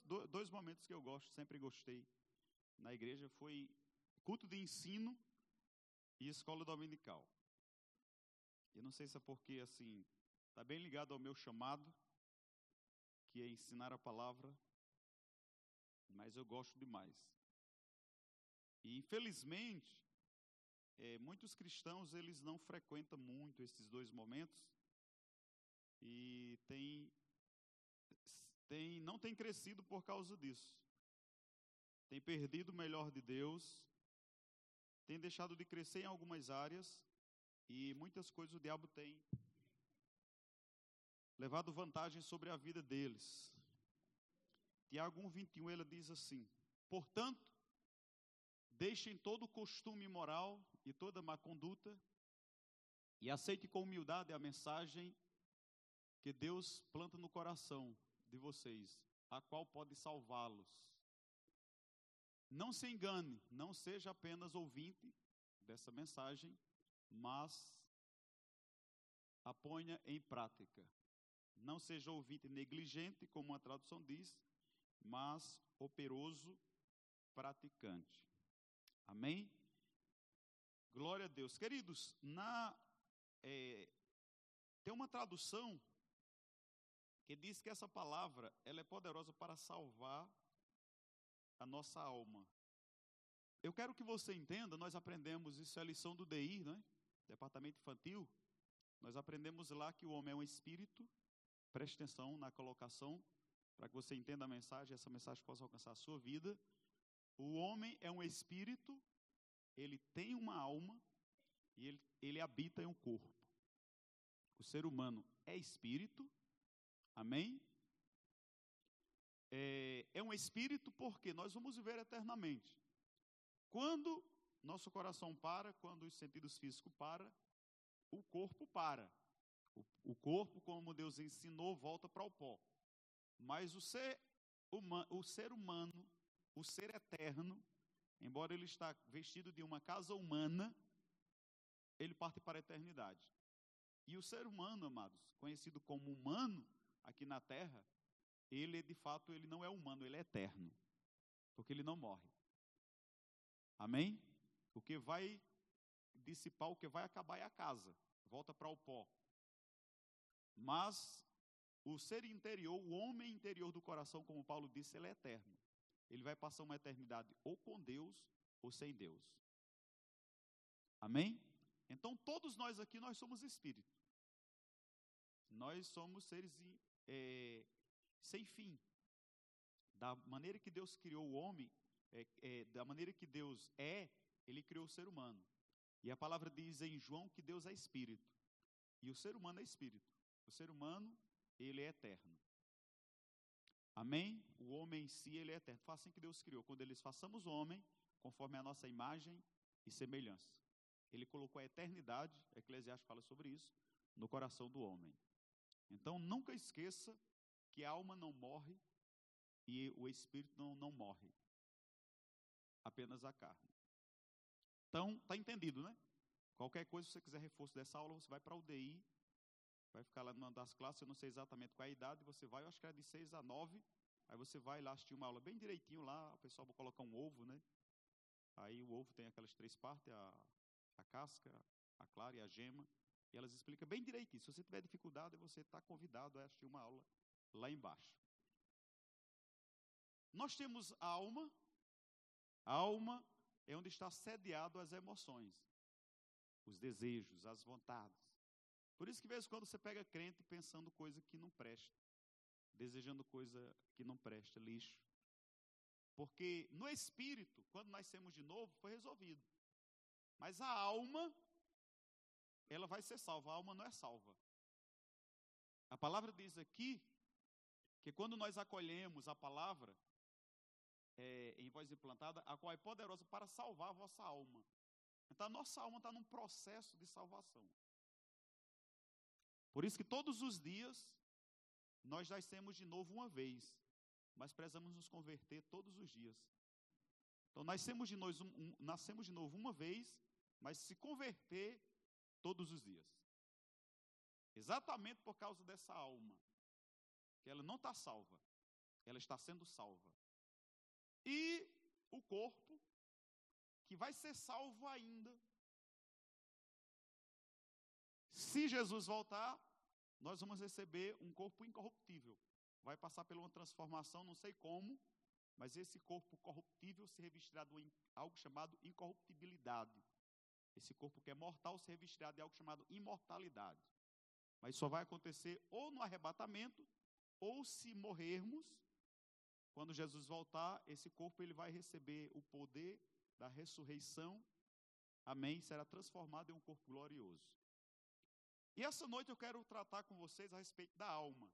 duas, dois momentos que eu gosto, sempre gostei na igreja, foi culto de ensino e escola dominical. Eu não sei se é porque, assim, está bem ligado ao meu chamado, que é ensinar a palavra, mas eu gosto demais. E, infelizmente, é, muitos cristãos, eles não frequentam muito esses dois momentos e tem, tem, não tem crescido por causa disso. Tem perdido o melhor de Deus, tem deixado de crescer em algumas áreas e muitas coisas o diabo tem levado vantagem sobre a vida deles. Tiago 1,21 ele diz assim: Portanto, deixem todo costume imoral e toda má conduta e aceite com humildade a mensagem que Deus planta no coração de vocês, a qual pode salvá-los. Não se engane, não seja apenas ouvinte dessa mensagem, mas a ponha em prática. Não seja ouvinte negligente, como a tradução diz, mas operoso praticante. Amém? Glória a Deus. Queridos, na, é, tem uma tradução que diz que essa palavra ela é poderosa para salvar a nossa alma. Eu quero que você entenda, nós aprendemos, isso é a lição do DI, né? Departamento Infantil. Nós aprendemos lá que o homem é um espírito. Preste atenção na colocação, para que você entenda a mensagem, essa mensagem possa alcançar a sua vida. O homem é um espírito, ele tem uma alma e ele, ele habita em um corpo. O ser humano é espírito, amém? É, é um espírito porque nós vamos viver eternamente. Quando nosso coração para, quando os sentidos físicos param, o corpo para. O, o corpo, como Deus ensinou, volta para o pó. Mas o ser, uma, o ser humano o ser eterno, embora ele está vestido de uma casa humana, ele parte para a eternidade. E o ser humano, amados, conhecido como humano aqui na terra, ele de fato ele não é humano, ele é eterno, porque ele não morre. Amém? O que vai dissipar, o que vai acabar é a casa, volta para o pó. Mas o ser interior, o homem interior do coração, como Paulo disse, ele é eterno ele vai passar uma eternidade ou com Deus ou sem Deus. Amém? Então, todos nós aqui, nós somos espírito. Nós somos seres é, sem fim. Da maneira que Deus criou o homem, é, é, da maneira que Deus é, Ele criou o ser humano. E a palavra diz em João que Deus é espírito. E o ser humano é espírito. O ser humano, ele é eterno. Amém? O homem em si, ele é eterno. Foi assim que Deus criou. Quando eles façamos o homem, conforme a nossa imagem e semelhança. Ele colocou a eternidade, Eclesiastes fala sobre isso, no coração do homem. Então, nunca esqueça que a alma não morre e o espírito não, não morre. Apenas a carne. Então, está entendido, né? Qualquer coisa, se você quiser reforço dessa aula, você vai para o DI vai ficar lá numa das classes, eu não sei exatamente qual é a idade, você vai, eu acho que era de 6 a 9, aí você vai lá assistir uma aula bem direitinho lá, o pessoal vai colocar um ovo, né? Aí o ovo tem aquelas três partes, a, a casca, a clara e a gema, e elas explicam bem direitinho. Se você tiver dificuldade, você está convidado a assistir uma aula lá embaixo. Nós temos a alma, a alma é onde está sediado as emoções, os desejos, as vontades. Por isso que, de vez em quando, você pega crente pensando coisa que não presta, desejando coisa que não presta, lixo. Porque no espírito, quando nascemos de novo, foi resolvido. Mas a alma, ela vai ser salva, a alma não é salva. A palavra diz aqui que quando nós acolhemos a palavra é, em voz implantada, a qual é poderosa para salvar a vossa alma. Então a nossa alma está num processo de salvação. Por isso que todos os dias nós nascemos de novo uma vez, mas precisamos nos converter todos os dias. Então nascemos de, nós, um, um, nascemos de novo uma vez, mas se converter todos os dias. Exatamente por causa dessa alma, que ela não está salva. ela está sendo salva. E o corpo, que vai ser salvo ainda. Se Jesus voltar, nós vamos receber um corpo incorruptível. Vai passar por uma transformação, não sei como, mas esse corpo corruptível se revestirá de algo chamado incorruptibilidade. Esse corpo que é mortal se revestirá de algo chamado imortalidade. Mas só vai acontecer ou no arrebatamento, ou se morrermos, quando Jesus voltar, esse corpo ele vai receber o poder da ressurreição. Amém? Será transformado em um corpo glorioso. E essa noite eu quero tratar com vocês a respeito da alma.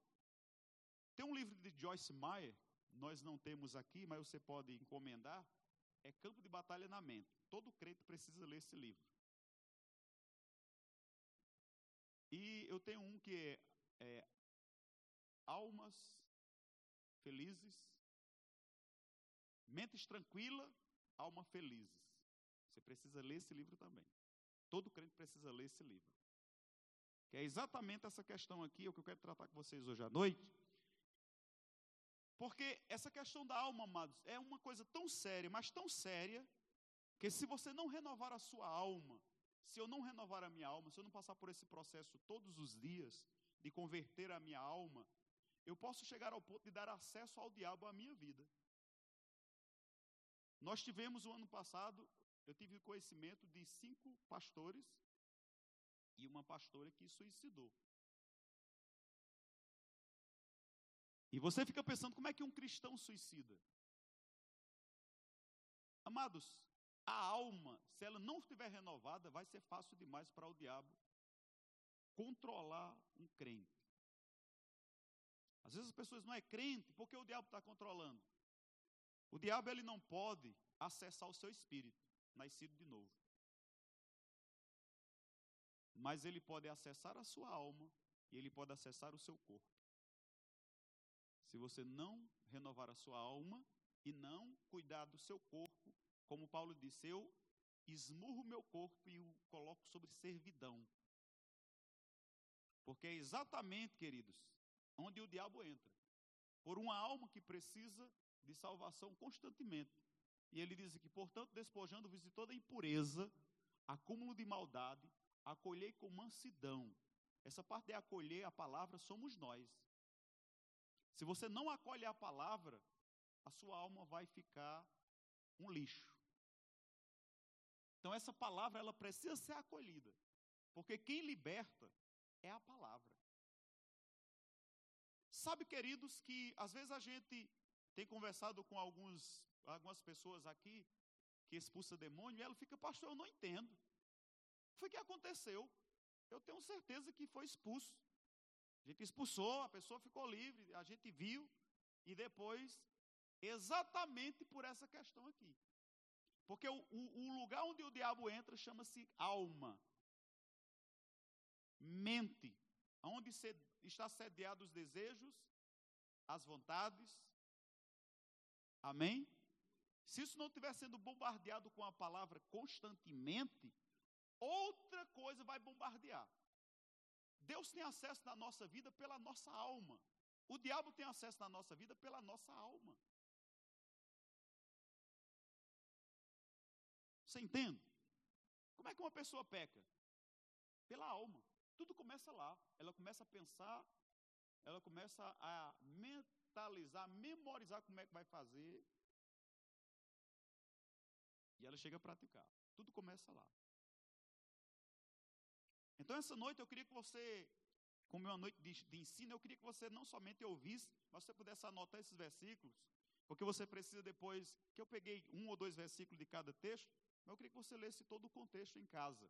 Tem um livro de Joyce Meyer, nós não temos aqui, mas você pode encomendar. É Campo de Batalha na Mente. Todo crente precisa ler esse livro. E eu tenho um que é, é Almas Felizes, Mentes Tranquila, Alma Felizes. Você precisa ler esse livro também. Todo crente precisa ler esse livro. Que é exatamente essa questão aqui, é o que eu quero tratar com vocês hoje à noite. Porque essa questão da alma, amados, é uma coisa tão séria, mas tão séria, que se você não renovar a sua alma, se eu não renovar a minha alma, se eu não passar por esse processo todos os dias, de converter a minha alma, eu posso chegar ao ponto de dar acesso ao diabo à minha vida. Nós tivemos o ano passado, eu tive conhecimento de cinco pastores e uma pastora que suicidou. E você fica pensando como é que um cristão suicida? Amados, a alma, se ela não estiver renovada, vai ser fácil demais para o diabo controlar um crente. Às vezes as pessoas não é crente, porque o diabo está controlando. O diabo ele não pode acessar o seu espírito, nascido de novo mas ele pode acessar a sua alma e ele pode acessar o seu corpo. Se você não renovar a sua alma e não cuidar do seu corpo, como Paulo disse, eu esmurro meu corpo e o coloco sobre servidão. Porque é exatamente, queridos, onde o diabo entra. Por uma alma que precisa de salvação constantemente. E ele diz que, portanto, despojando-vos de toda impureza, acúmulo de maldade, acolhei com mansidão. Essa parte de acolher a palavra somos nós. Se você não acolhe a palavra, a sua alma vai ficar um lixo. Então essa palavra ela precisa ser acolhida, porque quem liberta é a palavra. Sabe, queridos, que às vezes a gente tem conversado com alguns, algumas pessoas aqui que expulsa demônio e ela fica, pastor, eu não entendo foi que aconteceu. Eu tenho certeza que foi expulso. A gente expulsou, a pessoa ficou livre, a gente viu, e depois, exatamente por essa questão aqui. Porque o, o, lugar onde o diabo entra chama-se alma, mente, onde se, está sediado os desejos, as vontades. Amém? Se isso não estiver sendo bombardeado com a palavra constantemente, outra coisa vai bombardear. Deus tem acesso na nossa vida pela nossa alma. O diabo tem acesso na nossa vida pela nossa alma. Você entende? Como é que uma pessoa peca? Pela alma. Tudo começa lá. Ela começa a pensar, ela começa a mentalizar, memorizar como é que vai fazer. E ela chega a praticar. Tudo começa lá. Então, essa noite eu queria que você, como é uma noite de, de ensino, eu queria que você não somente ouvisse, mas você pudesse anotar esses versículos, porque você precisa depois, que eu peguei um ou dois versículos de cada texto, mas eu queria que você lesse todo o contexto em casa.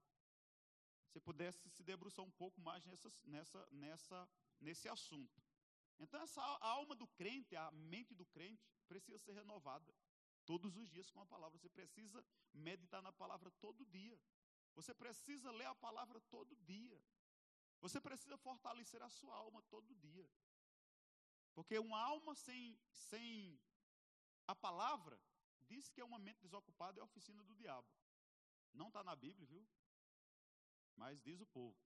Você pudesse se debruçar um pouco mais nessa, nessa, nessa, nesse assunto. Então, essa alma do crente, a mente do crente, precisa ser renovada todos os dias com a palavra. Você precisa meditar na palavra todo dia. Você precisa ler a palavra todo dia. Você precisa fortalecer a sua alma todo dia. Porque uma alma sem, sem a palavra, diz que é uma mente desocupada é a oficina do diabo. Não está na Bíblia, viu? Mas diz o povo.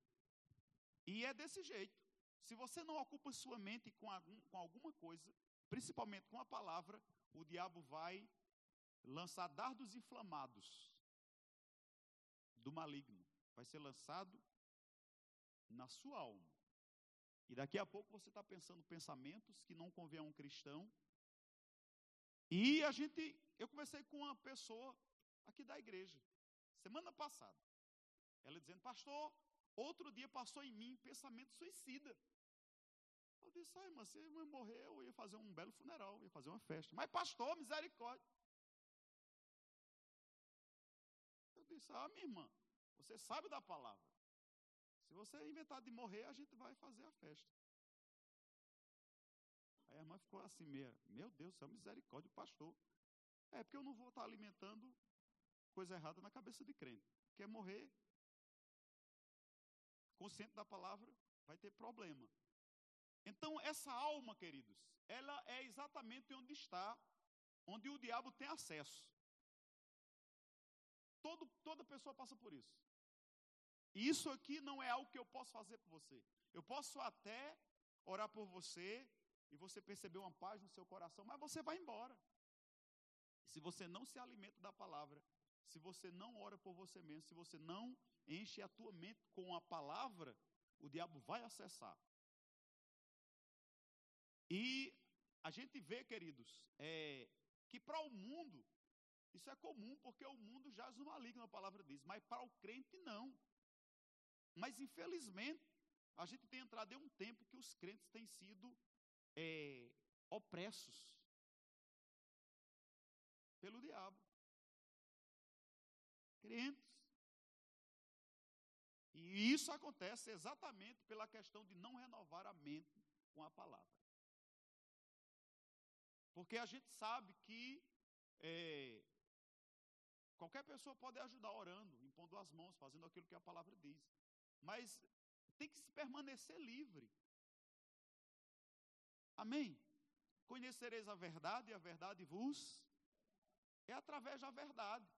E é desse jeito. Se você não ocupa sua mente com, algum, com alguma coisa, principalmente com a palavra, o diabo vai lançar dardos inflamados do maligno. Vai ser lançado na sua alma. E daqui a pouco você está pensando pensamentos que não convém a um cristão. E a gente, eu conversei com uma pessoa aqui da igreja, semana passada. Ela dizendo, pastor, outro dia passou em mim pensamento suicida. Eu disse, ai, mas você vai morrer, eu ia fazer um belo funeral, ia fazer uma festa. Mas, pastor, misericórdia. Disse, ah, minha irmã, você sabe da palavra. Se você inventar de morrer, a gente vai fazer a festa. Aí a irmã ficou assim, meia, meu Deus, é misericórdia, pastor. É porque eu não vou estar alimentando coisa errada na cabeça de crente. Quer morrer, consciente da palavra, vai ter problema. Então, essa alma, queridos, ela é exatamente onde está, onde o diabo tem acesso. Todo, toda pessoa passa por isso. E isso aqui não é algo que eu posso fazer por você. Eu posso até orar por você e você perceber uma paz no seu coração, mas você vai embora. Se você não se alimenta da palavra, se você não ora por você mesmo, se você não enche a tua mente com a palavra, o diabo vai acessar. E a gente vê, queridos, é, que para o mundo, isso é comum, porque o mundo jaz no maligno, a palavra diz, mas para o crente não. Mas infelizmente, a gente tem entrado em um tempo que os crentes têm sido é, opressos pelo diabo. Crentes. E isso acontece exatamente pela questão de não renovar a mente com a palavra. Porque a gente sabe que é, qualquer pessoa pode ajudar orando, impondo as mãos, fazendo aquilo que a palavra diz. Mas tem que se permanecer livre. Amém? Conhecereis a verdade e a verdade vos é através da verdade.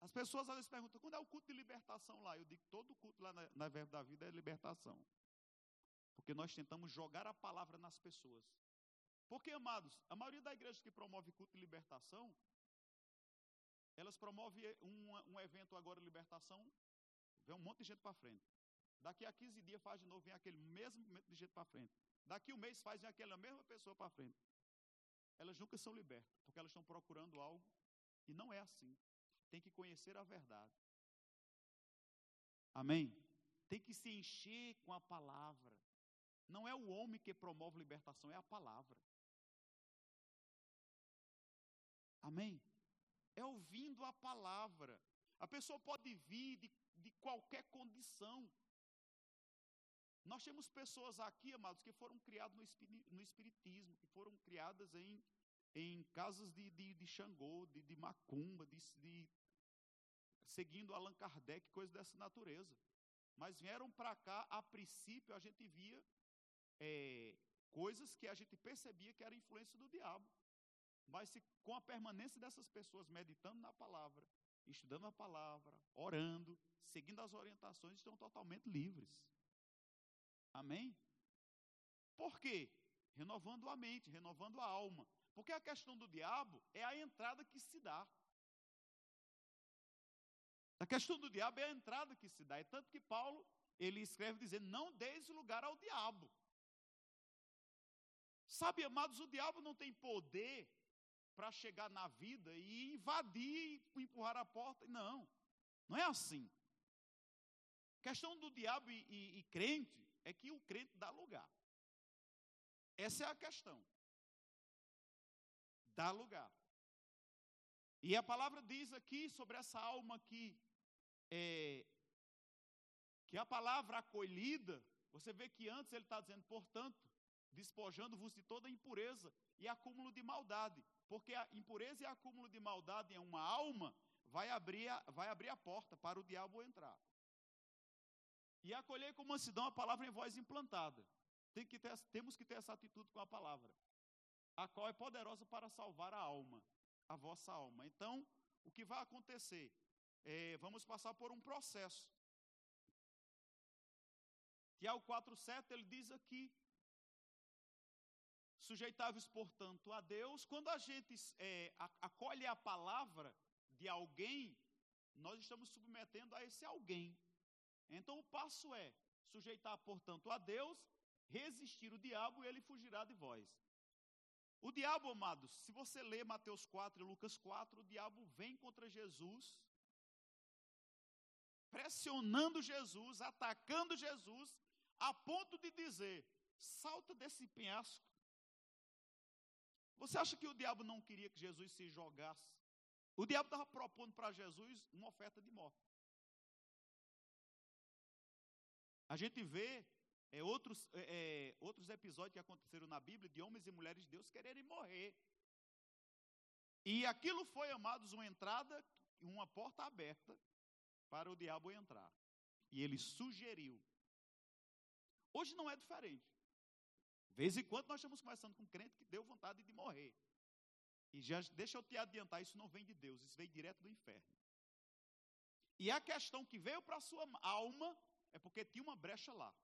As pessoas às vezes perguntam, quando é o culto de libertação lá? Eu digo, todo culto lá na, na da Vida é libertação. Porque nós tentamos jogar a palavra nas pessoas. Porque, amados, a maioria da igreja que promove culto de libertação, elas promovem um, um evento agora libertação, vem um monte de gente para frente. Daqui a 15 dias faz de novo, vem aquele mesmo de gente para frente. Daqui um mês faz, vem aquela mesma pessoa para frente. Elas nunca são libertas, porque elas estão procurando algo e não é assim. Tem que conhecer a verdade. Amém? Tem que se encher com a palavra. Não é o homem que promove libertação, é a palavra. Amém? É ouvindo a palavra. A pessoa pode vir de, de qualquer condição. Nós temos pessoas aqui, amados, que foram criadas no, Espiritismo, que foram criadas em, em casas de, de, de Xangô, de, de Macumba, de, de, seguindo Allan Kardec, coisas dessa natureza. Mas vieram para cá, a princípio a gente via é, coisas que a gente percebia que era influência do diabo. Mas se, com a permanência dessas pessoas meditando na palavra, estudando a palavra, orando, seguindo as orientações, estão totalmente livres. Amém? Por quê? Renovando a mente, renovando a alma. Porque a questão do diabo é a entrada que se dá. A questão do diabo é a entrada que se dá. É tanto que Paulo, ele escreve dizendo, não deis lugar ao diabo. Sabe, amados, o diabo não tem poder para chegar na vida e invadir e empurrar a porta. Não, não é assim. A questão do diabo e, e, e crente é que o crente dá lugar. Essa é a questão. Dá lugar. E a palavra diz aqui sobre essa alma aqui, é, que a palavra acolhida, você vê que antes ele está dizendo, portanto, despojando-vos de toda impureza e acúmulo de maldade, porque a impureza e acúmulo de maldade em uma alma vai abrir a, vai abrir a porta para o diabo entrar. E acolher com mansidão a palavra em voz implantada. Tem que ter, temos que ter essa atitude com a palavra, a qual é poderosa para salvar a alma, a vossa alma. Então, o que vai acontecer? É, vamos passar por um processo. Tiago 4,7 ele diz aqui Sujeitáveis, portanto, a Deus. Quando a gente é, acolhe a palavra de alguém, nós estamos submetendo a esse alguém. Então o passo é sujeitar, portanto, a Deus, resistir o diabo e ele fugirá de vós. O diabo, amados, se você ler Mateus 4 e Lucas 4, o diabo vem contra Jesus, pressionando Jesus, atacando Jesus, a ponto de dizer: salta desse penhasco. Você acha que o diabo não queria que Jesus se jogasse? O diabo estava propondo para Jesus uma oferta de morte. A gente vê é, outros, é, é, outros episódios que aconteceram na Bíblia de homens e mulheres de Deus quererem morrer. E aquilo foi, amados, uma entrada, uma porta aberta para o diabo entrar. E ele sugeriu. Hoje não é diferente. Vez em quando nós estamos conversando com um crente que deu vontade de morrer. E já deixa eu te adiantar, isso não vem de Deus, isso vem direto do inferno. E a questão que veio para a sua alma é porque tinha uma brecha lá.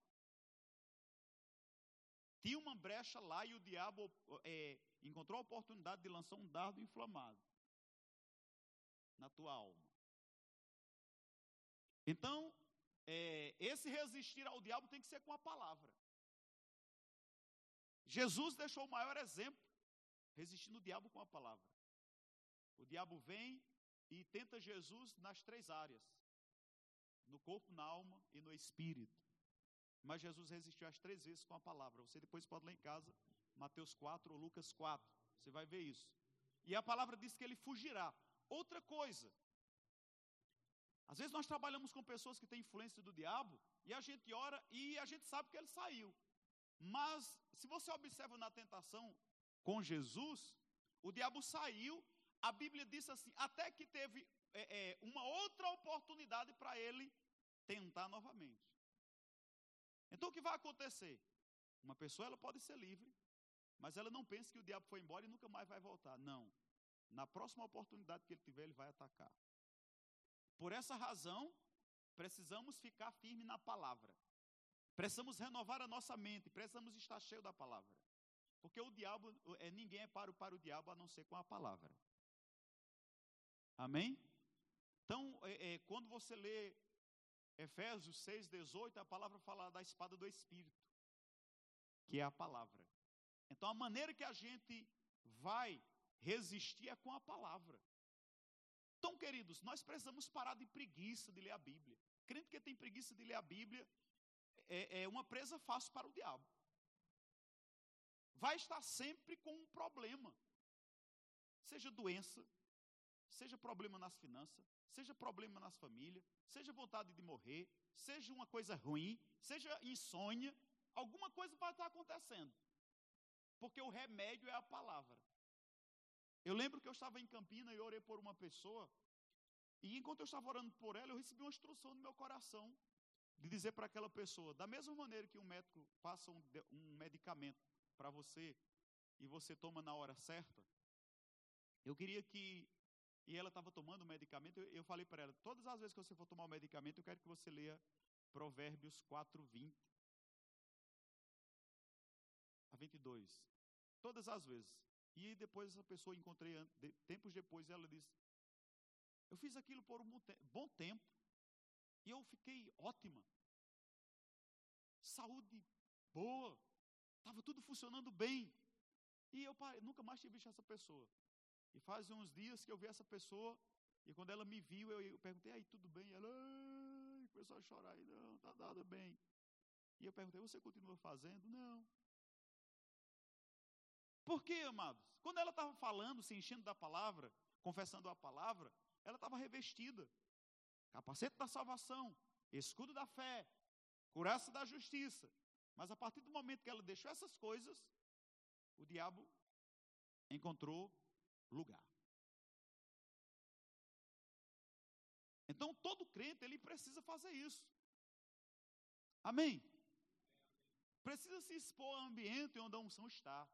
Tinha uma brecha lá e o diabo é, encontrou a oportunidade de lançar um dardo inflamado na tua alma. Então, é, esse resistir ao diabo tem que ser com a palavra. Jesus deixou o maior exemplo, resistindo o diabo com a palavra. O diabo vem e tenta Jesus nas três áreas: no corpo, na alma e no espírito. Mas Jesus resistiu as três vezes com a palavra. Você depois pode ler em casa, Mateus 4 ou Lucas 4. Você vai ver isso. E a palavra diz que ele fugirá. Outra coisa. Às vezes nós trabalhamos com pessoas que têm influência do diabo e a gente ora e a gente sabe que ele saiu. Mas se você observa na tentação com Jesus, o diabo saiu. A Bíblia diz assim, até que teve é, é, uma outra oportunidade para ele tentar novamente. Então o que vai acontecer? Uma pessoa ela pode ser livre, mas ela não pensa que o diabo foi embora e nunca mais vai voltar. Não. Na próxima oportunidade que ele tiver, ele vai atacar. Por essa razão, precisamos ficar firme na palavra. Precisamos renovar a nossa mente, precisamos estar cheio da palavra. Porque o diabo, é, ninguém é paro para o diabo a não ser com a palavra. Amém? Então, é, é, quando você lê Efésios 6, 18, a palavra fala da espada do Espírito, que é a palavra. Então, a maneira que a gente vai resistir é com a palavra. Então, queridos, nós precisamos parar de preguiça de ler a Bíblia. Crente que tem preguiça de ler a Bíblia é, é uma presa fácil para o diabo. Vai estar sempre com um problema, seja doença, seja problema nas finanças, seja problema nas famílias, seja vontade de morrer, seja uma coisa ruim, seja insônia, alguma coisa vai estar acontecendo. Porque o remédio é a palavra. Eu lembro que eu estava em Campina e orei por uma pessoa, e enquanto eu estava orando por ela, eu recebi uma instrução no meu coração de dizer para aquela pessoa, da mesma maneira que um médico passa um, um medicamento para você e você toma na hora certa, eu queria que e ela estava tomando o medicamento, eu, eu falei para ela, todas as vezes que você for tomar o medicamento, eu quero que você leia Provérbios 4, 20 a 22. Todas as vezes. E depois essa pessoa encontrei, tempos depois, ela disse, eu fiz aquilo por um bom tempo, e eu fiquei ótima. Saúde boa, estava tudo funcionando bem. E eu nunca mais tinha visto essa pessoa. E faz uns dias que eu vi essa pessoa, e quando ela me viu, eu, perguntei, aí, tudo bem? Ela começou a chorar, aí, não, tá nada bem. E eu perguntei, você continua fazendo? Não. Por quê, amados? Quando ela estava falando, se enchendo da palavra, confessando a palavra, ela estava revestida. Capacete da salvação, escudo da fé, curaça da justiça. Mas a partir do momento que ela deixou essas coisas, o diabo encontrou lugar. Então, todo crente, ele precisa fazer isso. Amém? Precisa se expor ao ambiente onde a unção está.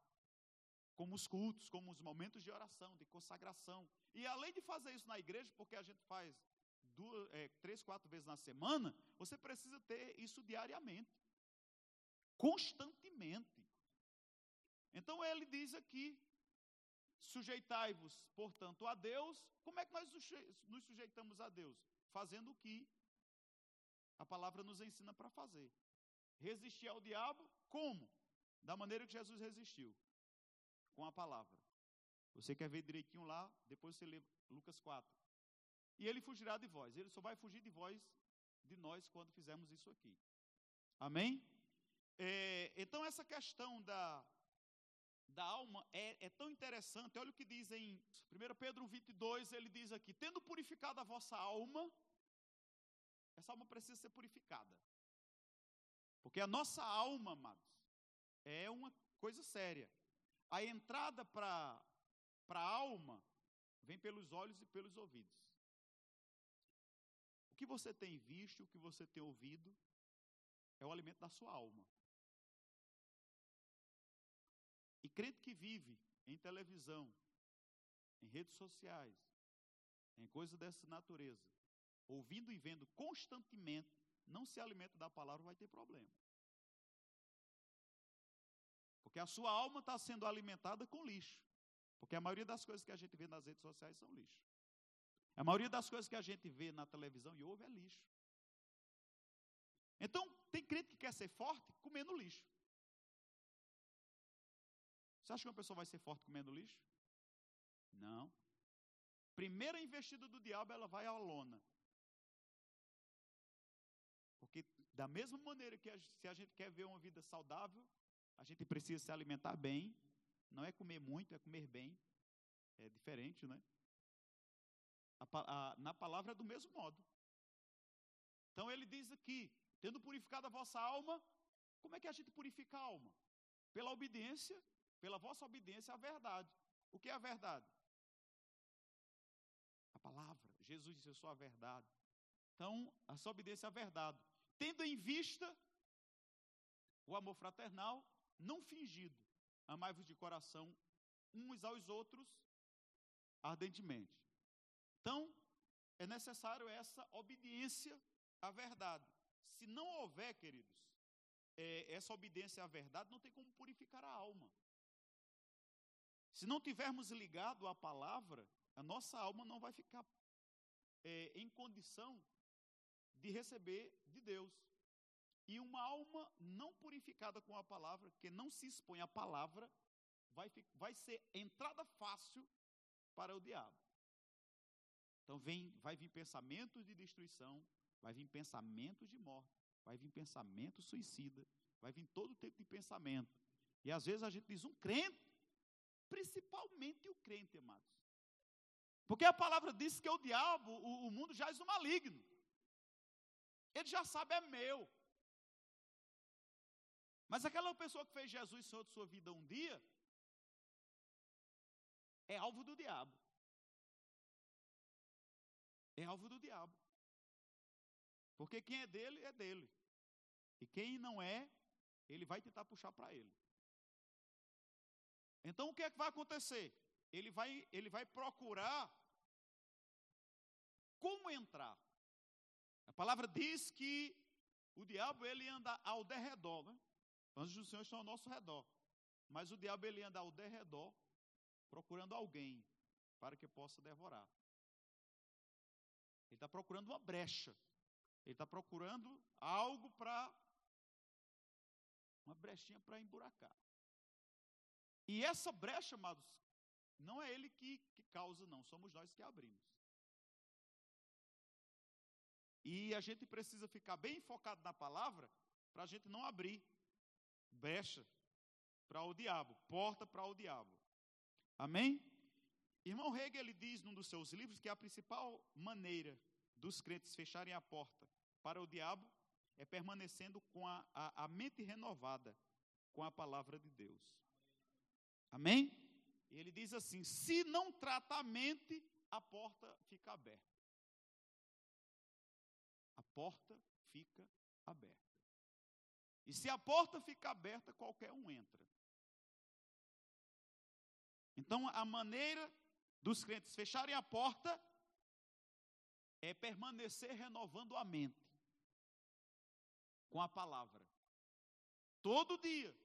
Como os cultos, como os momentos de oração, de consagração. E além de fazer isso na igreja, porque a gente faz duas, é, três, quatro vezes na semana, você precisa ter isso diariamente. Constantemente. Então ele diz aqui: sujeitai-vos, portanto, a Deus. Como é que nós nos sujeitamos a Deus? Fazendo o que a palavra nos ensina para fazer. Resistir ao diabo, como? Da maneira que Jesus resistiu com a palavra. Você quer ver direitinho lá, depois você lê Lucas 4. E ele fugirá de vós. Ele só vai fugir de vós, de nós, quando fizermos isso aqui. Amém? É, então, essa questão da, da alma é, é, tão interessante. Olha o que diz em 1 Pedro 22, ele diz aqui: Tendo purificado a vossa alma, essa alma precisa ser purificada. Porque a nossa alma, amados, é uma coisa séria. A entrada para a alma vem pelos olhos e pelos ouvidos. Que você tem visto, o que você tem ouvido, é o alimento da sua alma. E crente que vive em televisão, em redes sociais, em coisas dessa natureza, ouvindo e vendo constantemente, não se alimenta da palavra, vai ter problema. Porque a sua alma está sendo alimentada com lixo. Porque a maioria das coisas que a gente vê nas redes sociais são lixo. A maioria das coisas que a gente vê na televisão e ouve é lixo. Então, tem crente que quer ser forte comendo lixo. Você acha que uma pessoa vai ser forte comendo lixo? Não. Primeira investida do diabo, ela vai à lona. Porque da mesma maneira que a, se a gente quer ver uma vida saudável, a gente precisa se alimentar bem. Não é comer muito, é comer bem. É diferente, né? A, a, na palavra é do mesmo modo. Então ele diz aqui: tendo purificado a vossa alma, como é que a gente purifica a alma? Pela obediência, pela vossa obediência à verdade. O que é a verdade? A palavra. Jesus disse: Eu sou a verdade. Então, a sua obediência à verdade. Tendo em vista o amor fraternal, não fingido, amai-vos de coração uns aos outros ardentemente. Então, é necessário essa obediência à verdade. Se não houver, queridos, é, essa obediência à verdade, não tem como purificar a alma. Se não tivermos ligado à palavra, a nossa alma não vai ficar é, em condição de receber de Deus. E uma alma não purificada com a palavra, que não se expõe à palavra, vai, vai ser entrada fácil para o diabo. Então vem, vai vir pensamentos de destruição, vai vir pensamentos de morte, vai vir pensamento suicida, vai vir todo tipo de pensamento. E às vezes a gente diz um crente, principalmente o crente, amados. Porque a palavra diz que o diabo, o, o mundo já é o maligno. Ele já sabe, é meu. Mas aquela pessoa que fez Jesus Senhor de sua vida um dia, é alvo do diabo. É alvo do diabo. Porque quem é dele, é dele. E quem não é, ele vai tentar puxar para ele. Então o que é que vai acontecer? Ele vai, ele vai procurar como entrar. A palavra diz que o diabo ele anda ao derredor, né? Anjos do Senhor estão ao nosso redor. Mas o diabo ele anda ao derredor, procurando alguém para que possa devorar. Ele está procurando uma brecha. Ele está procurando algo para. Uma brechinha para emburacar. E essa brecha, amados, não é ele que, que causa, não. Somos nós que abrimos. E a gente precisa ficar bem focado na palavra para a gente não abrir brecha para o diabo, porta para o diabo. Amém? Irmão Hegel ele diz num dos seus livros que a principal maneira dos crentes fecharem a porta para o diabo é permanecendo com a, a, a mente renovada com a palavra de Deus. Amém? E ele diz assim: se não trata a mente, a porta fica aberta. A porta fica aberta. E se a porta fica aberta, qualquer um entra. Então, a maneira dos crentes fecharem a porta é permanecer renovando a mente com a palavra. Todo dia.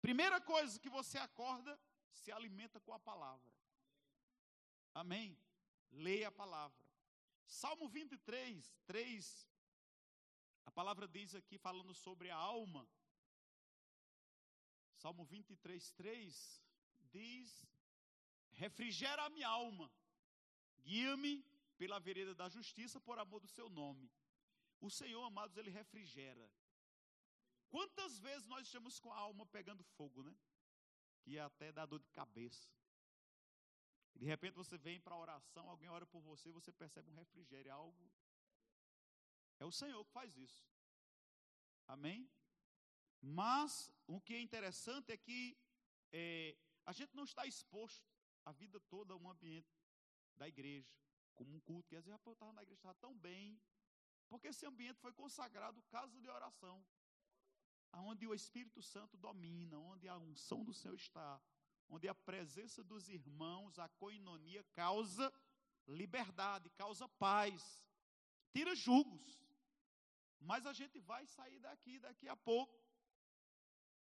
Primeira coisa que você acorda, se alimenta com a palavra. Amém? Leia a palavra. Salmo 23, 3. A palavra diz aqui, falando sobre a alma. Salmo 23, 3 diz: Refrigera a minha alma, guia-me pela vereda da justiça por amor do seu nome. O Senhor, amados, ele refrigera. Quantas vezes nós estamos com a alma pegando fogo, né? Que até dá dor de cabeça. De repente você vem para a oração, alguém ora por você, você percebe um refrigério, algo. É o Senhor que faz isso. Amém? Mas o que é interessante é que é, a gente não está exposto a vida toda um ambiente da igreja, como um culto, que às vezes eu estava na igreja, estava tão bem, porque esse ambiente foi consagrado casa de oração aonde o Espírito Santo domina, onde a unção do Senhor está, onde a presença dos irmãos, a coinonia causa liberdade, causa paz, tira julgos. Mas a gente vai sair daqui daqui a pouco.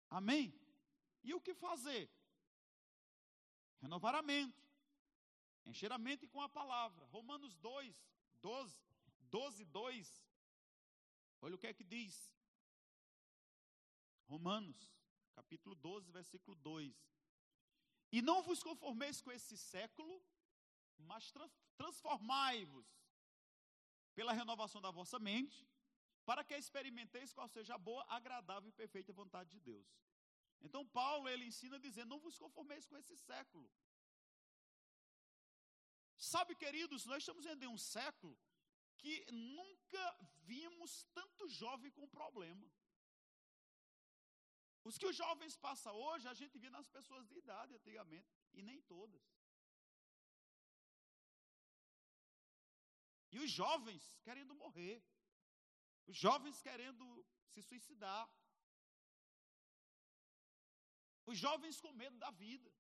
Amém? E o que fazer? Renovar a mente, encher a mente com a palavra. Romanos 2, 12, 12, 2. Olha o que é que diz. Romanos, capítulo 12, versículo 2. E não vos conformeis com esse século, mas transformai-vos pela renovação da vossa mente, para que experimenteis qual seja a boa, agradável e perfeita vontade de Deus. Então Paulo ele ensina dizendo: não vos conformeis com esse século. Sabe, queridos, nós estamos em um século que nunca vimos tanto jovem com problema. Os que os jovens passam hoje, a gente via nas pessoas de idade antigamente, e nem todas. E os jovens querendo morrer. Os jovens querendo se suicidar. Os jovens com medo da vida.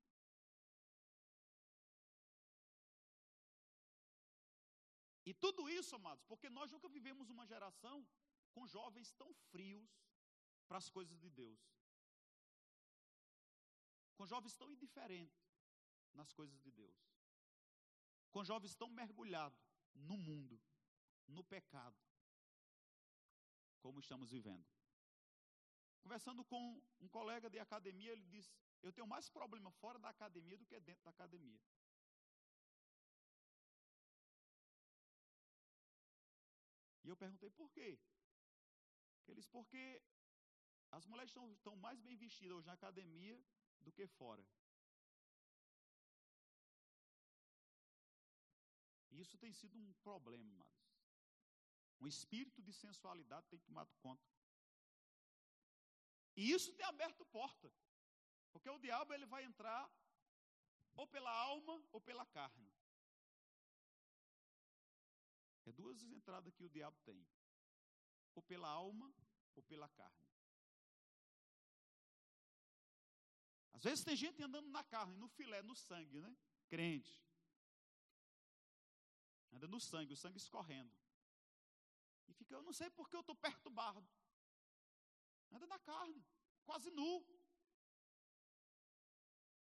E tudo isso, amados, porque nós nunca vivemos uma geração com jovens tão frios para as coisas de Deus com jovens tão indiferentes nas coisas de Deus, com jovens tão mergulhados no mundo, no pecado, como estamos vivendo. Conversando com um colega de academia, ele disse: Eu tenho mais problema fora da academia do que dentro da academia. E eu perguntei por quê. Ele disse: Porque as mulheres estão, estão mais bem vestidas hoje na academia do que fora. Isso tem sido um problema, amados. Um espírito de sensualidade tem tomado conta. E isso tem aberto porta. Porque o diabo ele vai entrar ou pela alma ou pela carne. É duas entradas que o diabo tem: ou pela alma ou pela carne. Às vezes tem gente andando na carne, no filé, no sangue, né? Crente. Anda no sangue, o sangue escorrendo. E fica, eu não sei porque eu estou perturbado. Anda na carne, quase nu.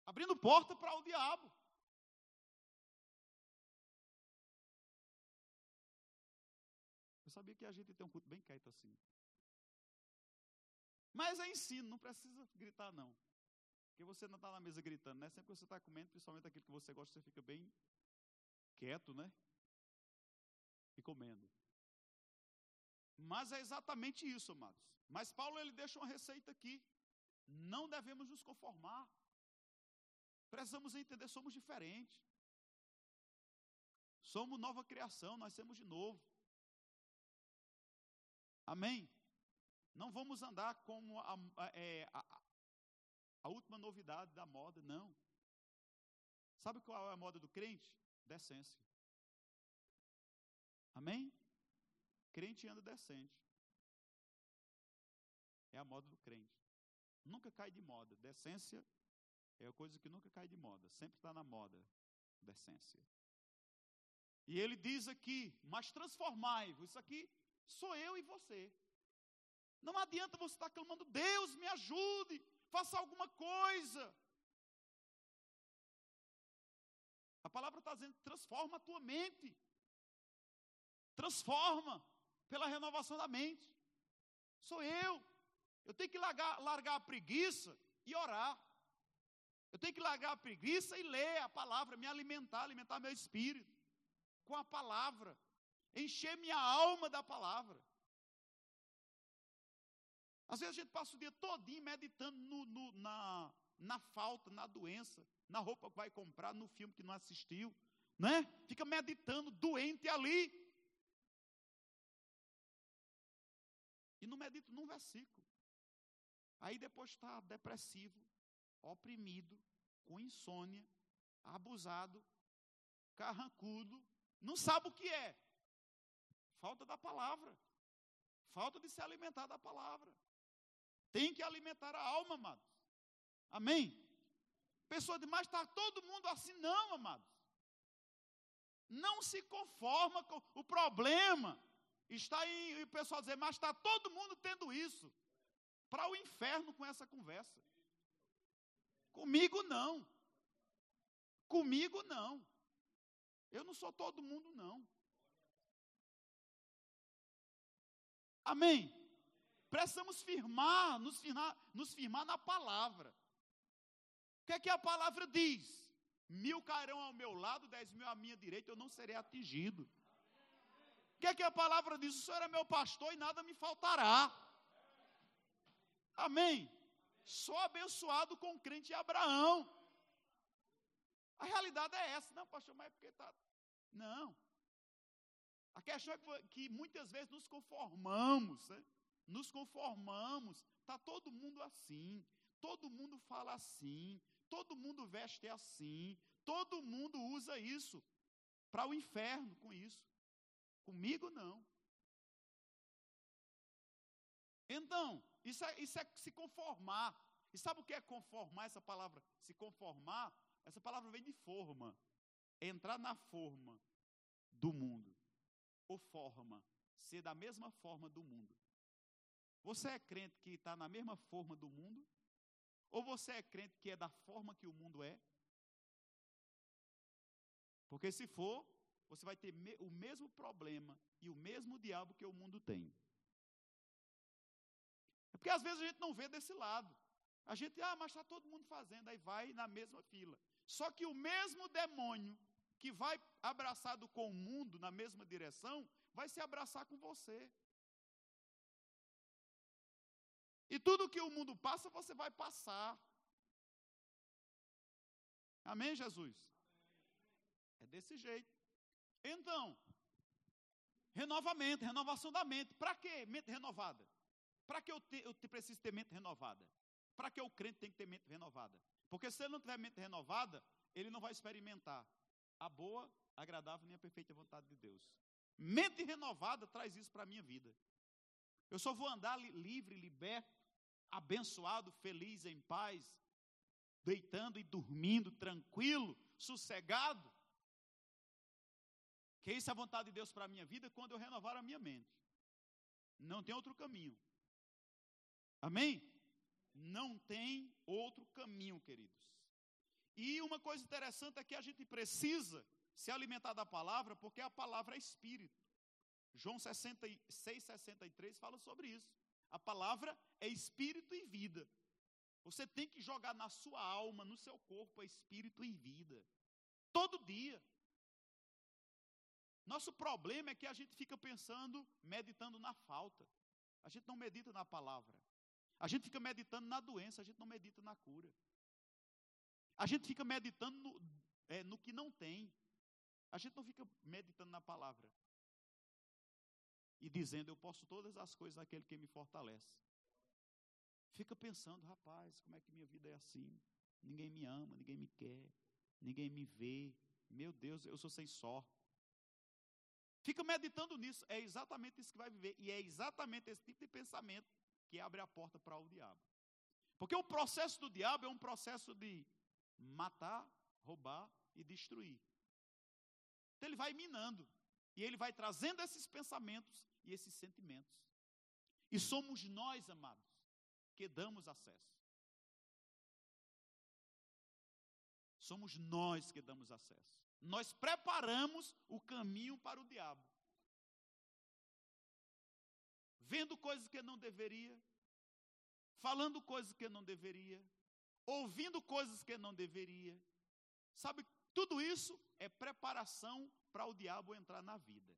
Abrindo porta para o diabo. Eu sabia que a gente tem um culto bem quieto assim. Mas é ensino, não precisa gritar, não. Porque você não está na mesa gritando, né? Sempre que você está comendo, principalmente aquilo que você gosta, você fica bem quieto, né? E comendo. Mas é exatamente isso, amados. Mas Paulo ele deixa uma receita aqui. Não devemos nos conformar. Precisamos entender, somos diferentes. Somos nova criação, nós somos de novo. Amém? Não vamos andar como a, a, é, a, a última novidade da moda, não. Sabe qual é a moda do crente? Decência. Amém? Crente anda decente. É a moda do crente. Nunca cai de moda. Decência é a coisa que nunca cai de moda. Sempre está na moda. Decência. E ele diz aqui: Mas transformai-vos. Isso aqui sou eu e você. Não adianta você estar clamando, Deus me ajude, Faça alguma coisa. A palavra está dizendo: transforma a tua mente. Transforma pela renovação da mente. Sou eu. Eu tenho que largar, largar a preguiça e orar. Eu tenho que largar a preguiça e ler a palavra, me alimentar, alimentar meu espírito com a palavra, encher minha alma da palavra. Às vezes a gente passa o dia todinho meditando no, no, na, na falta, na doença, na roupa que vai comprar, no filme que não assistiu, né? Fica meditando, doente ali. E não medita num versículo. Aí depois está depressivo, oprimido, com insônia, abusado, carrancudo, não sabe o que é. Falta da palavra. Falta de se alimentar da palavra. Tem que alimentar a alma, amados. Amém? Pessoa demais, está todo mundo assim, não, amados. Não se conforma com o problema. Está em o pessoal dizer, mas está todo mundo tendo isso. Para o inferno com essa conversa. Comigo não. Comigo não. Eu não sou todo mundo, não. Amém? Precisamos firmar, nos firmar, nos firmar na palavra. O que é que a palavra diz? Mil cairão ao meu lado, dez mil à minha direita, eu não serei atingido. Que é que a palavra diz? O Senhor é meu pastor e nada me faltará. Amém? Sou abençoado com o crente Abraão. A realidade é essa. Não, pastor, mas é porque está. Não. A questão é que muitas vezes nos conformamos, né? nos conformamos. Está todo mundo assim, todo mundo fala assim, todo mundo veste assim, todo mundo usa isso para o inferno com isso. Comigo não. Então, isso é, isso é se conformar. E sabe o que é conformar essa palavra? Se conformar, essa palavra vem de forma. Entrar na forma do mundo. Ou forma. Ser da mesma forma do mundo. Você é crente que está na mesma forma do mundo? Ou você é crente que é da forma que o mundo é? Porque se for, você vai ter o mesmo problema e o mesmo diabo que o mundo tem. É porque às vezes a gente não vê desse lado. A gente, ah, mas está todo mundo fazendo, aí vai na mesma fila. Só que o mesmo demônio que vai abraçado com o mundo na mesma direção, vai se abraçar com você. E tudo que o mundo passa, você vai passar. Amém, Jesus? É desse jeito. Então, renovamento, renovação da mente. Para que mente renovada? Para que eu, te, eu te preciso ter mente renovada? Para que o crente tem que ter mente renovada? Porque se ele não tiver mente renovada, ele não vai experimentar a boa, agradável e a perfeita vontade de Deus. Mente renovada traz isso para a minha vida. Eu só vou andar livre, liberto, abençoado, feliz, em paz, deitando e dormindo, tranquilo, sossegado. Que isso é a vontade de Deus para a minha vida quando eu renovar a minha mente. Não tem outro caminho. Amém? Não tem outro caminho, queridos. E uma coisa interessante é que a gente precisa se alimentar da palavra, porque a palavra é espírito. João 66, 63 fala sobre isso. A palavra é espírito e vida. Você tem que jogar na sua alma, no seu corpo, é espírito e vida. Todo dia. Nosso problema é que a gente fica pensando, meditando na falta. A gente não medita na palavra. A gente fica meditando na doença, a gente não medita na cura. A gente fica meditando no, é, no que não tem. A gente não fica meditando na palavra. E dizendo, eu posso todas as coisas naquele que me fortalece. Fica pensando, rapaz, como é que minha vida é assim? Ninguém me ama, ninguém me quer, ninguém me vê. Meu Deus, eu sou sem sorte. Fica meditando nisso, é exatamente isso que vai viver. E é exatamente esse tipo de pensamento que abre a porta para o diabo. Porque o processo do diabo é um processo de matar, roubar e destruir. Então ele vai minando. E ele vai trazendo esses pensamentos e esses sentimentos. E somos nós, amados, que damos acesso. Somos nós que damos acesso. Nós preparamos o caminho para o diabo. Vendo coisas que não deveria, falando coisas que não deveria, ouvindo coisas que não deveria. Sabe, tudo isso é preparação para o diabo entrar na vida.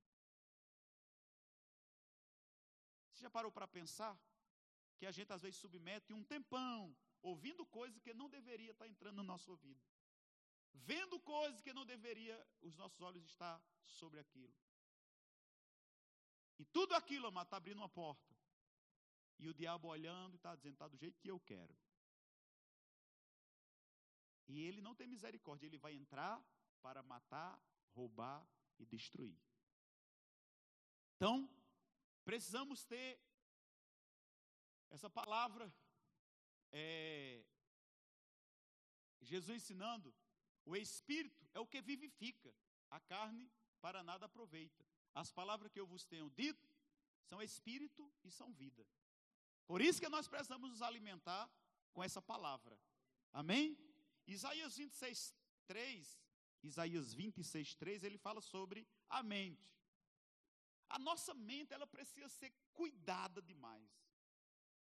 Você já parou para pensar que a gente às vezes submete um tempão ouvindo coisas que não deveria estar entrando no nosso ouvido, vendo coisas que não deveria os nossos olhos estar sobre aquilo. E tudo aquilo, amado, está abrindo uma porta. E o diabo olhando e está dizendo, está do jeito que eu quero. E ele não tem misericórdia, ele vai entrar para matar, roubar e destruir. Então, precisamos ter essa palavra, é, Jesus ensinando, o Espírito é o que vivifica, a carne para nada aproveita. As palavras que eu vos tenho dito são Espírito e são vida. Por isso que nós precisamos nos alimentar com essa palavra. Amém? Isaías 26, 3, Isaías 26, 3, ele fala sobre a mente. A nossa mente, ela precisa ser cuidada demais.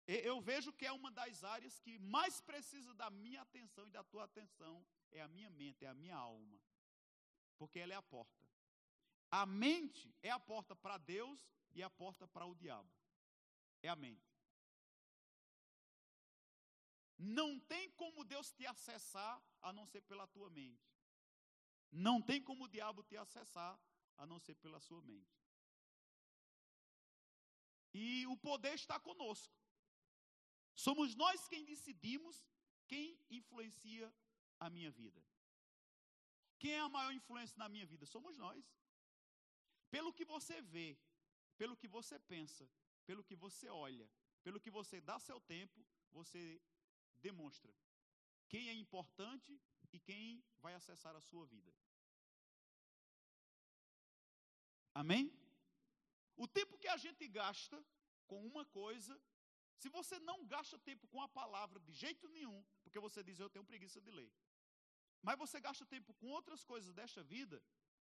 Eu vejo que é uma das áreas que mais precisa da minha atenção e da tua atenção, é a minha mente, é a minha alma. Porque ela é a porta. A mente é a porta para Deus e a porta para o diabo. É a mente. Não tem como Deus te acessar a não ser pela tua mente. Não tem como o diabo te acessar a não ser pela sua mente. E o poder está conosco. Somos nós quem decidimos quem influencia a minha vida. Quem é a maior influência na minha vida? Somos nós. Pelo que você vê, pelo que você pensa, pelo que você olha, pelo que você dá seu tempo, você demonstra quem é importante e quem vai acessar a sua vida. Amém? O tempo que a gente gasta com uma coisa, se você não gasta tempo com a palavra de jeito nenhum, porque você diz eu tenho preguiça de ler, mas você gasta tempo com outras coisas desta vida,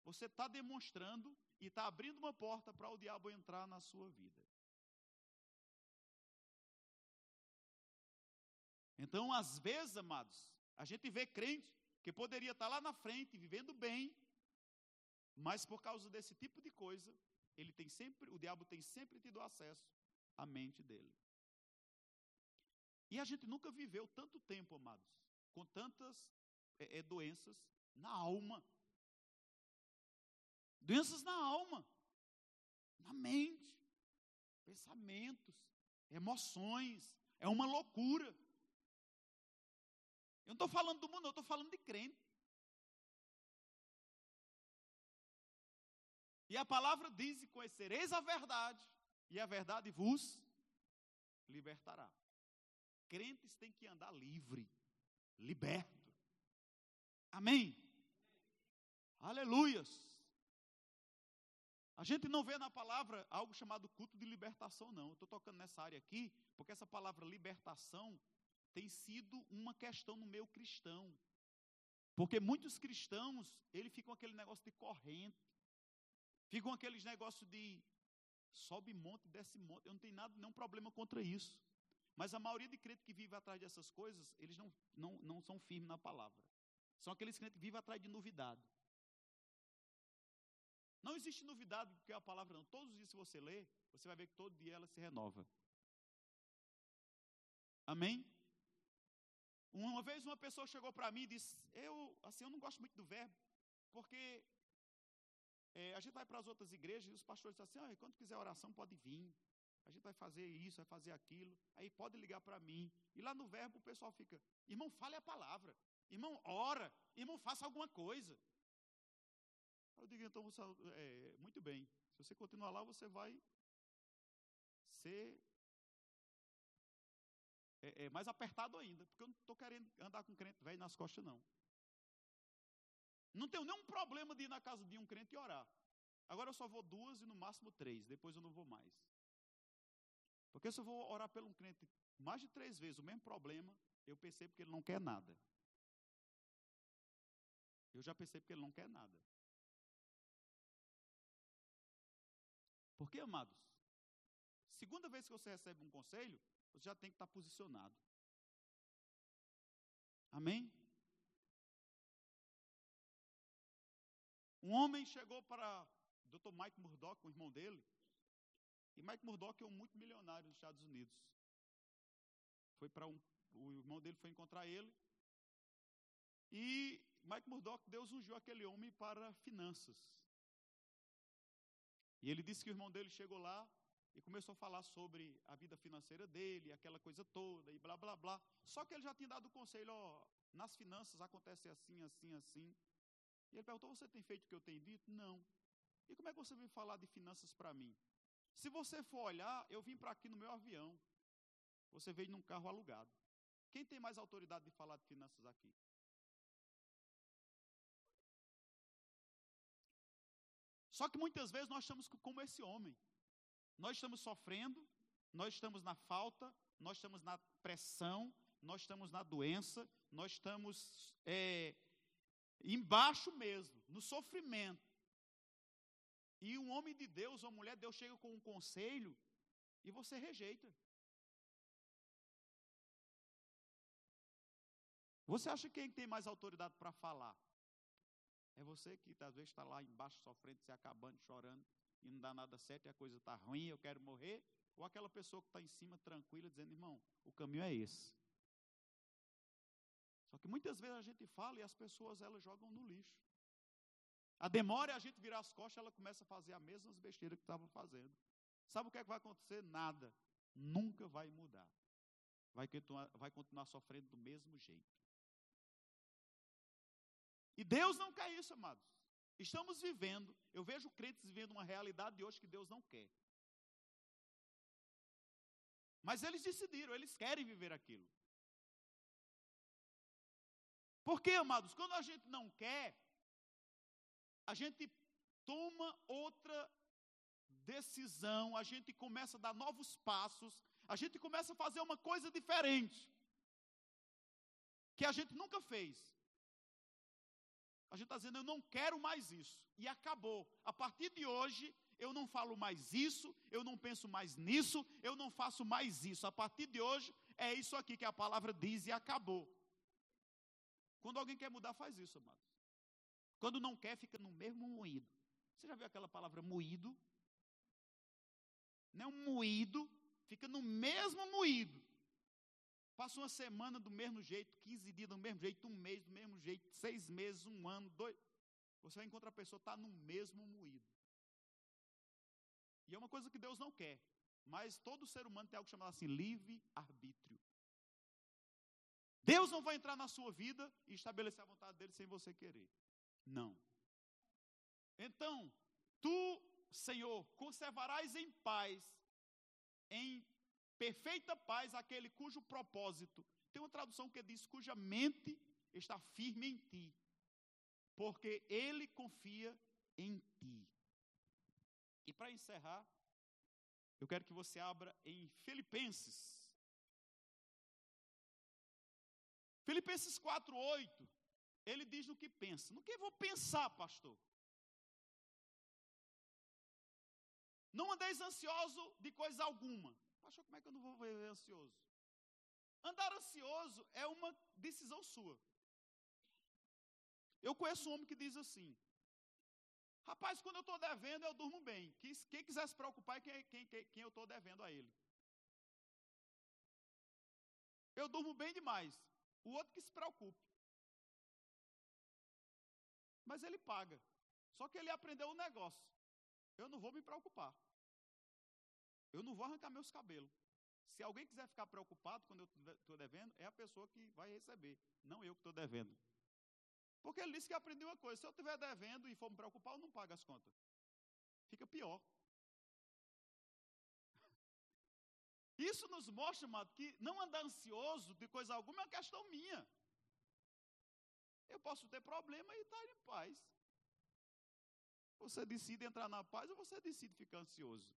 você está demonstrando e está abrindo uma porta para o diabo entrar na sua vida. Então, às vezes, amados, a gente vê crente que poderia estar lá na frente, vivendo bem, mas por causa desse tipo de coisa, ele tem sempre, o diabo tem sempre tido acesso à mente dele. E a gente nunca viveu tanto tempo, amados, com tantas é, é, doenças na alma. Doenças na alma, na mente, pensamentos, emoções, é uma loucura. Eu não estou falando do mundo, eu estou falando de crente. E a palavra diz: conhecereis a verdade, e a verdade vos libertará. Crentes têm que andar livre, liberto. Amém? Aleluias. A gente não vê na palavra algo chamado culto de libertação, não. Estou tocando nessa área aqui, porque essa palavra libertação tem sido uma questão no meio cristão. Porque muitos cristãos, ele ficam aquele negócio de corrente. Ficam aqueles negócios de sobe monte, desce monte. Eu não tenho nada, nenhum problema contra isso. Mas a maioria de crentes que vive atrás dessas coisas, eles não, não, não são firmes na palavra. São aqueles crentes que vivem atrás de novidade. Não existe novidade porque a palavra não. Todos os dias, se você ler, você vai ver que todo dia ela se renova. Amém? Uma vez uma pessoa chegou para mim e disse: Eu, assim, eu não gosto muito do verbo, porque é, a gente vai para as outras igrejas e os pastores dizem assim: ah, quando quiser oração, pode vir. A gente vai fazer isso, vai fazer aquilo. Aí pode ligar para mim. E lá no verbo o pessoal fica: Irmão, fale a palavra. Irmão, ora. Irmão, faça alguma coisa. Eu digo: Então, você, é, muito bem. Se você continuar lá, você vai ser é, é mais apertado ainda, porque eu não estou querendo andar com crente velho nas costas, não. Não tenho nenhum problema de ir na casa de um crente e orar. Agora eu só vou duas e no máximo três, depois eu não vou mais. Porque se eu vou orar pelo um crente mais de três vezes o mesmo problema, eu percebo que ele não quer nada. Eu já percebo que ele não quer nada. Porque, amados, segunda vez que você recebe um conselho, você já tem que estar posicionado. Amém? Um homem chegou para Dr. Mike Murdock, o irmão dele, e Mike Murdock é um muito milionário nos Estados Unidos. Foi para um, o irmão dele foi encontrar ele. E Mike Murdock, Deus ungiu aquele homem para finanças. E ele disse que o irmão dele chegou lá e começou a falar sobre a vida financeira dele, aquela coisa toda, e blá, blá, blá. Só que ele já tinha dado o conselho, ó, nas finanças acontece assim, assim, assim. E ele perguntou, você tem feito o que eu tenho dito? Não. E como é que você vem falar de finanças para mim? Se você for olhar, eu vim para aqui no meu avião. Você veio num carro alugado. Quem tem mais autoridade de falar de finanças aqui? Só que muitas vezes nós estamos como esse homem. Nós estamos sofrendo, nós estamos na falta, nós estamos na pressão, nós estamos na doença, nós estamos é, embaixo mesmo, no sofrimento. E um homem de Deus, uma mulher de Deus chega com um conselho e você rejeita. Você acha que quem tem mais autoridade para falar? É você que às vezes está lá embaixo sofrendo, se acabando, chorando, e não dá nada certo, e a coisa está ruim, eu quero morrer. Ou aquela pessoa que está em cima, tranquila, dizendo, irmão, o caminho é esse. Só que muitas vezes a gente fala e as pessoas elas jogam no lixo. A demora é a gente virar as costas, ela começa a fazer as mesmas besteiras que estavam fazendo. Sabe o que, é que vai acontecer? Nada. Nunca vai mudar. Vai continuar, vai continuar sofrendo do mesmo jeito. E Deus não quer isso, amados. Estamos vivendo, eu vejo crentes vivendo uma realidade de hoje que Deus não quer. Mas eles decidiram, eles querem viver aquilo. Porque, amados, quando a gente não quer, a gente toma outra decisão, a gente começa a dar novos passos, a gente começa a fazer uma coisa diferente, que a gente nunca fez. A gente está dizendo, eu não quero mais isso. E acabou. A partir de hoje, eu não falo mais isso, eu não penso mais nisso, eu não faço mais isso. A partir de hoje, é isso aqui que a palavra diz e acabou. Quando alguém quer mudar, faz isso, amados. Quando não quer, fica no mesmo moído. Você já viu aquela palavra moído? Não é um moído, fica no mesmo moído. Passa uma semana do mesmo jeito, 15 dias do mesmo jeito, um mês do mesmo jeito, seis meses, um ano, dois. Você vai encontrar a pessoa está no mesmo moído. E é uma coisa que Deus não quer. Mas todo ser humano tem algo chamado assim, livre-arbítrio. Deus não vai entrar na sua vida e estabelecer a vontade dele sem você querer. Não. Então, tu, Senhor, conservarás em paz, em perfeita paz, aquele cujo propósito. Tem uma tradução que diz: cuja mente está firme em ti, porque ele confia em ti. E para encerrar, eu quero que você abra em Filipenses. Filipenses 4:8. Ele diz no que pensa. No que vou pensar, pastor? Não andeis ansioso de coisa alguma. Pastor, como é que eu não vou viver ansioso? Andar ansioso é uma decisão sua. Eu conheço um homem que diz assim: Rapaz, quando eu estou devendo, eu durmo bem. Quem quiser se preocupar é quem, quem, quem, quem eu estou devendo a ele. Eu durmo bem demais. O outro que se preocupe. Mas ele paga. Só que ele aprendeu um negócio. Eu não vou me preocupar. Eu não vou arrancar meus cabelos. Se alguém quiser ficar preocupado quando eu estou devendo, é a pessoa que vai receber, não eu que estou devendo. Porque ele disse que aprendeu uma coisa: se eu estiver devendo e for me preocupar, eu não pago as contas. Fica pior. Isso nos mostra, amado, que não andar ansioso de coisa alguma é uma questão minha. Eu posso ter problema e estar em paz. Você decide entrar na paz ou você decide ficar ansioso?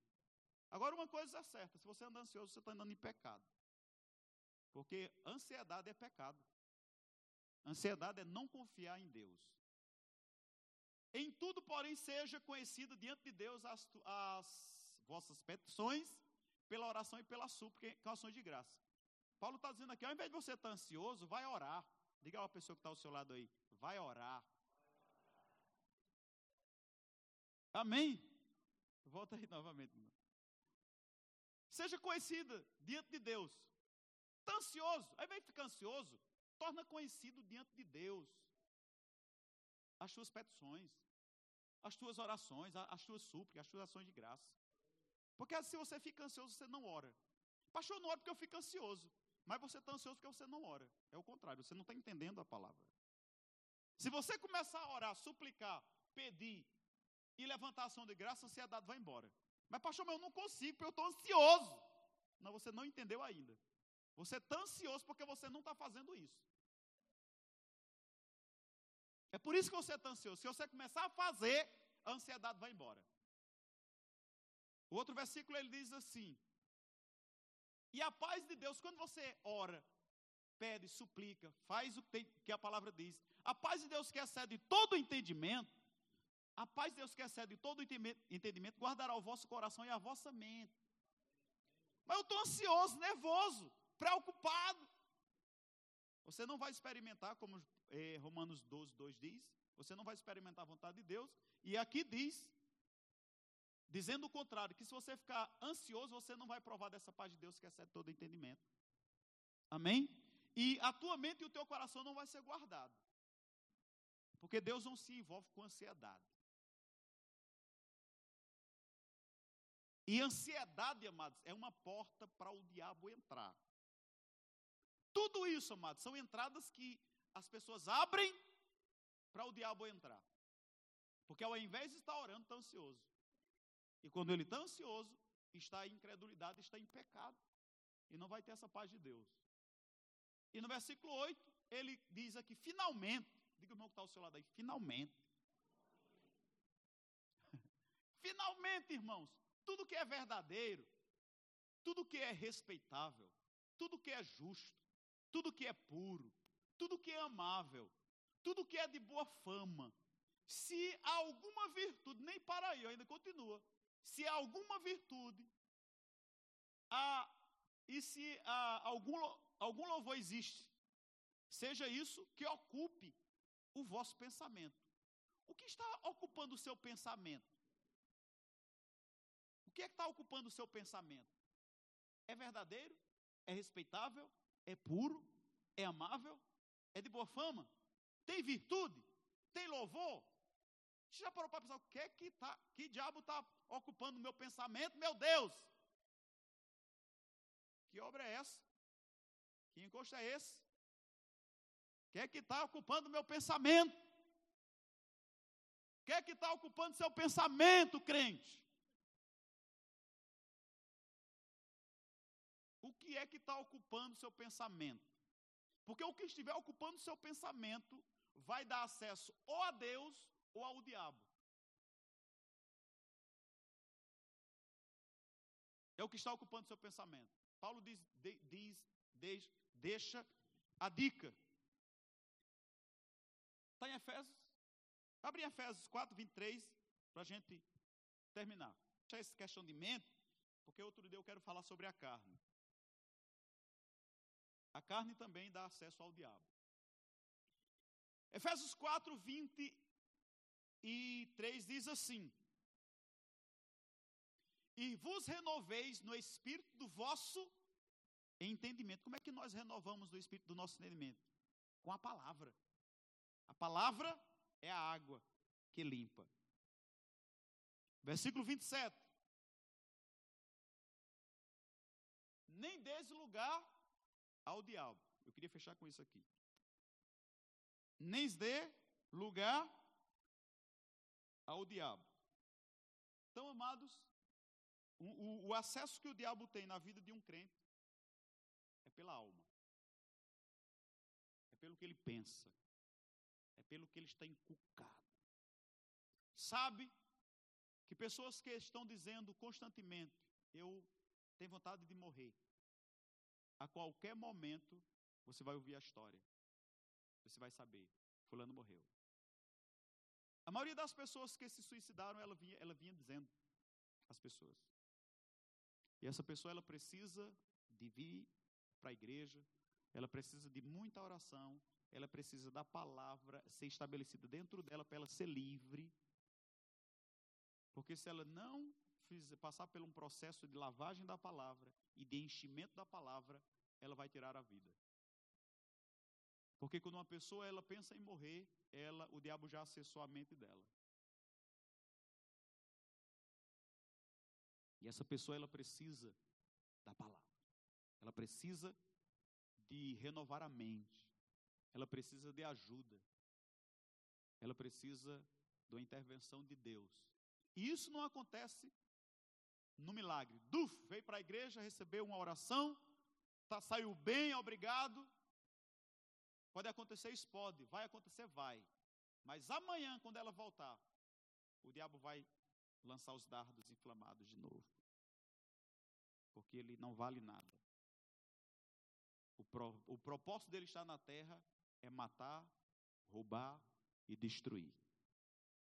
Agora, uma coisa é certa: se você anda ansioso, você está andando em pecado. Porque ansiedade é pecado. Ansiedade é não confiar em Deus. Em tudo, porém, seja conhecida diante de Deus as, as vossas petições, pela oração e pela súplica, com ações de graça. Paulo está dizendo aqui, ao invés de você estar ansioso, vai orar. Diga a pessoa que está ao seu lado aí, vai orar. Amém? Volta aí novamente. Seja conhecida diante de Deus. Está ansioso, invés de ficar ansioso, torna conhecido diante de Deus as suas petições, as tuas orações, as tuas súplicas, as tuas ações de graça. Porque se você fica ansioso, você não ora. Pastor, não oro porque eu fico ansioso. Mas você está ansioso porque você não ora. É o contrário, você não está entendendo a palavra. Se você começar a orar, suplicar, pedir e levantar ação de graça, a ansiedade vai embora. Mas, pastor, eu não consigo, porque eu estou ansioso. Não, você não entendeu ainda. Você está ansioso porque você não está fazendo isso. É por isso que você está ansioso. Se você começar a fazer, a ansiedade vai embora. O outro versículo ele diz assim: E a paz de Deus, quando você ora, pede, suplica, faz o que, a palavra diz, a paz de Deus que excede todo entendimento, a paz de Deus que excede todo entendimento, guardará o vosso coração e a vossa mente. Mas eu estou ansioso, nervoso, preocupado. Você não vai experimentar, como eh, Romanos 12, 2 diz, você não vai experimentar a vontade de Deus. E aqui diz Dizendo o contrário, que se você ficar ansioso, você não vai provar dessa paz de Deus que excede todo entendimento. Amém? E a tua mente e o teu coração não vai ser guardado. Porque Deus não se envolve com ansiedade. E ansiedade, amados, é uma porta para o diabo entrar. Tudo isso, amados, são entradas que as pessoas abrem para o diabo entrar. Porque ao invés de estar orando, está ansioso. E quando ele está ansioso, está em incredulidade, está em pecado. E não vai ter essa paz de Deus. E no versículo 8, ele diz aqui, finalmente, diga o irmão que está ao seu lado aí, finalmente. finalmente, irmãos, tudo que é verdadeiro, tudo que é respeitável, tudo que é justo, tudo que é puro, tudo que é amável, tudo que é de boa fama, se alguma virtude, nem para aí, ainda continua, se há alguma virtude, há, e se há algum, algum louvor existe, seja isso que ocupe o vosso pensamento. O que está ocupando o seu pensamento? O que é que está ocupando o seu pensamento? É verdadeiro? É respeitável? É puro? É amável? É de boa fama? Tem virtude? Tem louvor? Você já parou para pensar o que é que, tá, que diabo está ocupando o meu pensamento? Meu Deus! Que obra é essa? Que encosto é esse? O que é que está ocupando o meu pensamento? O que é que está ocupando seu pensamento, crente? O que é que está ocupando seu pensamento? Porque o que estiver ocupando seu pensamento vai dar acesso ou a Deus ou ao diabo. É o que está ocupando seu pensamento. Paulo diz, de, diz de, deixa a dica. Está em Efésios? Abre em Efésios 4, 23, para a gente terminar. Deixa essa questão de mente, porque outro dia eu quero falar sobre a carne. A carne também dá acesso ao diabo. Efésios 4, 20 e 3 diz assim: E vos renoveis no espírito do vosso entendimento. Como é que nós renovamos no espírito do nosso entendimento? Com a palavra. A palavra é a água que limpa. Versículo 27. Nem des lugar ao diabo. Eu queria fechar com isso aqui. Nem dê lugar ao diabo. Então, amados, o, o, o acesso que o diabo tem na vida de um crente é pela alma, é pelo que ele pensa, é pelo que ele está encucado. Sabe que pessoas que estão dizendo constantemente: Eu tenho vontade de morrer. A qualquer momento você vai ouvir a história. Você vai saber: Fulano morreu. A maioria das pessoas que se suicidaram, ela vinha, ela vinha dizendo às pessoas. E essa pessoa, ela precisa de vir para a igreja, ela precisa de muita oração, ela precisa da palavra ser estabelecida dentro dela para ela ser livre. Porque se ela não fizer, passar por um processo de lavagem da palavra e de enchimento da palavra, ela vai tirar a vida. Porque quando uma pessoa ela pensa em morrer, ela, o diabo já acessou a mente dela. E essa pessoa ela precisa da palavra. Ela precisa de renovar a mente. Ela precisa de ajuda. Ela precisa da intervenção de Deus. E isso não acontece no milagre. Duf, veio para a igreja, recebeu uma oração, tá, saiu bem, obrigado. Pode acontecer isso? Pode. Vai acontecer? Vai. Mas amanhã, quando ela voltar, o diabo vai lançar os dardos inflamados de novo. Porque ele não vale nada. O, pro, o propósito dele estar na terra é matar, roubar e destruir.